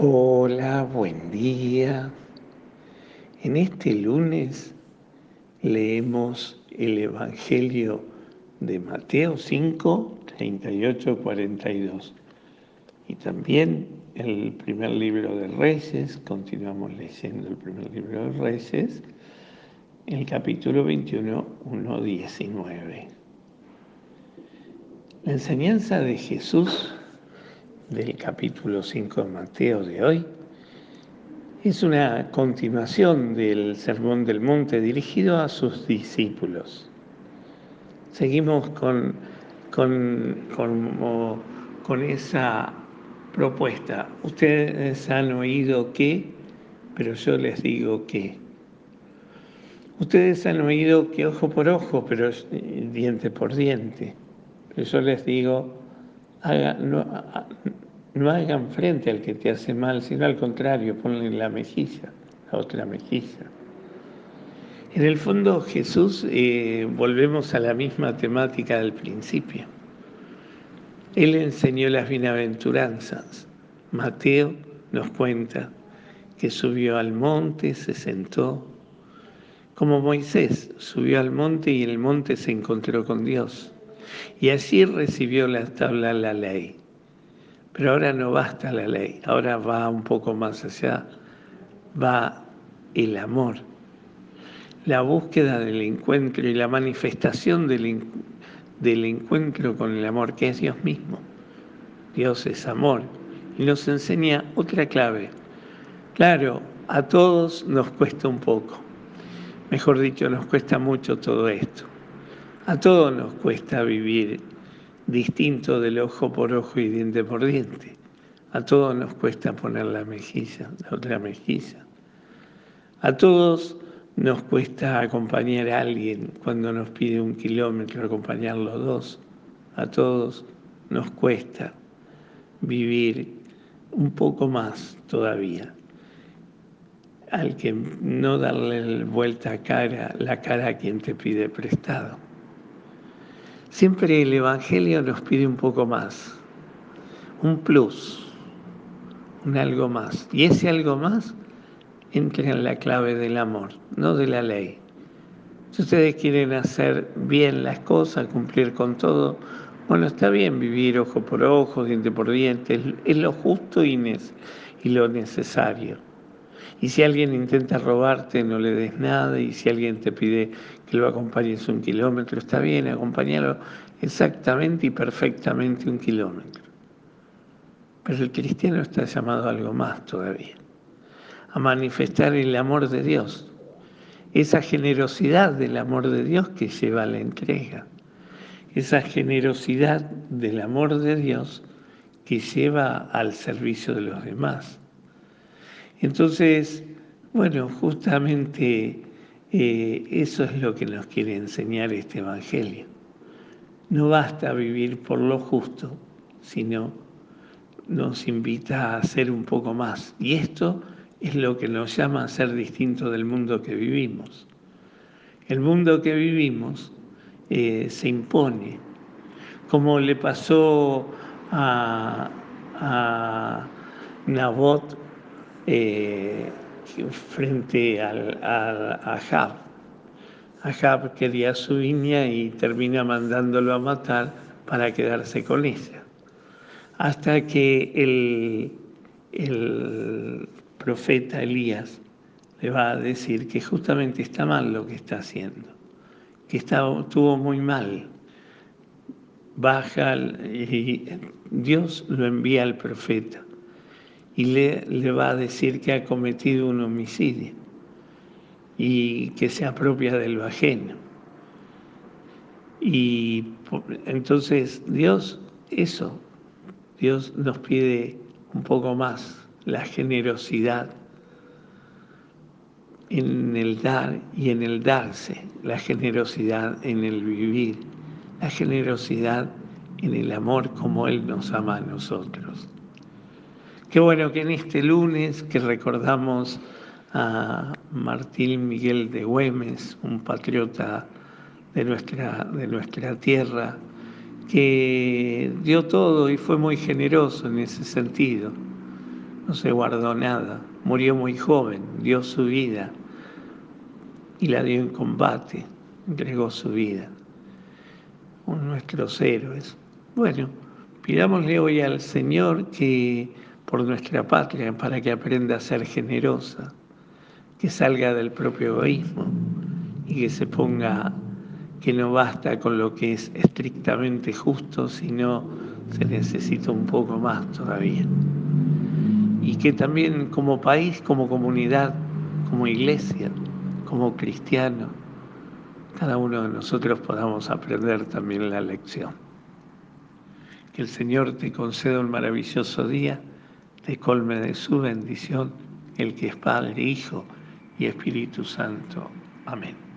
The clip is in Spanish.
Hola, buen día. En este lunes leemos el Evangelio de Mateo 5, 38, 42. Y también el primer libro de Reyes, continuamos leyendo el primer libro de Reyes, el capítulo 21, 1, 19. La enseñanza de Jesús del capítulo 5 de Mateo de hoy es una continuación del Sermón del Monte dirigido a sus discípulos. Seguimos con, con, con, con esa propuesta. Ustedes han oído que, pero yo les digo que. Ustedes han oído que ojo por ojo, pero diente por diente. Pero yo les digo, no, no, hagan frente al que te hace mal, sino al contrario, ponle la mejilla, la otra mejilla. En el fondo Jesús, eh, volvemos a la misma temática del principio. Él enseñó las bienaventuranzas. Mateo nos cuenta que subió al monte, se sentó, como Moisés subió al monte y en el monte se encontró con Dios. Y así recibió la tabla la ley. Pero ahora no basta la ley, ahora va un poco más allá, va el amor, la búsqueda del encuentro y la manifestación del, del encuentro con el amor, que es Dios mismo. Dios es amor. Y nos enseña otra clave. Claro, a todos nos cuesta un poco. Mejor dicho, nos cuesta mucho todo esto. A todos nos cuesta vivir distinto del ojo por ojo y diente por diente. A todos nos cuesta poner la mejilla, la otra mejilla. A todos nos cuesta acompañar a alguien cuando nos pide un kilómetro, acompañar los dos. A todos nos cuesta vivir un poco más todavía. Al que no darle vuelta a cara, la cara a quien te pide prestado. Siempre el Evangelio nos pide un poco más, un plus, un algo más. Y ese algo más entra en la clave del amor, no de la ley. Si ustedes quieren hacer bien las cosas, cumplir con todo, bueno, está bien vivir ojo por ojo, diente por diente, es lo justo y, lo necesario. Y si alguien intenta robarte, no le des nada. Y si alguien te pide que lo acompañes un kilómetro, está bien, acompáñalo exactamente y perfectamente un kilómetro. Pero el cristiano está llamado a algo más todavía, a manifestar el amor de Dios, esa generosidad del amor de Dios que lleva a la entrega, esa generosidad del amor de Dios que lleva al servicio de los demás entonces, bueno, justamente eh, eso es lo que nos quiere enseñar este Evangelio. No basta vivir por lo justo, sino nos invita a hacer un poco más. Y esto es lo que nos llama a ser distinto del mundo que vivimos. El mundo que vivimos eh, se impone, como le pasó a, a Nabot eh, frente al, a Ahab. Ahab quería su viña y termina mandándolo a matar para quedarse con ella. Hasta que el, el profeta Elías le va a decir que justamente está mal lo que está haciendo, que estuvo muy mal. Baja y Dios lo envía al profeta y le, va a decir que ha cometido un homicidio y que se apropia de lo. Y entonces Dios, eso, Dios nos pide un poco más, la generosidad en el dar y en el darse, la generosidad en el vivir, la generosidad en el amor como Él nos ama a nosotros. Qué bueno que en este lunes que recordamos a Martín Miguel de Güemes, un patriota de nuestra, de nuestra tierra, que dio todo y fue muy generoso en ese sentido. no se guardó nada, murió muy joven, dio su vida y la dio en combate, entregó su vida. De nuestros héroes. Bueno, pidámosle hoy al Señor que por nuestra patria, para que aprenda a ser generosa, que salga del propio egoísmo y que se ponga que no basta con lo que es estrictamente justo, sino se necesita un poco más todavía. Y que también como país, como comunidad, como iglesia, como cristiano, cada uno de nosotros podamos aprender también la lección. Que el Señor te conceda un maravilloso día, te colme de su bendición, el que es Padre, Hijo y Espíritu Santo. Amén.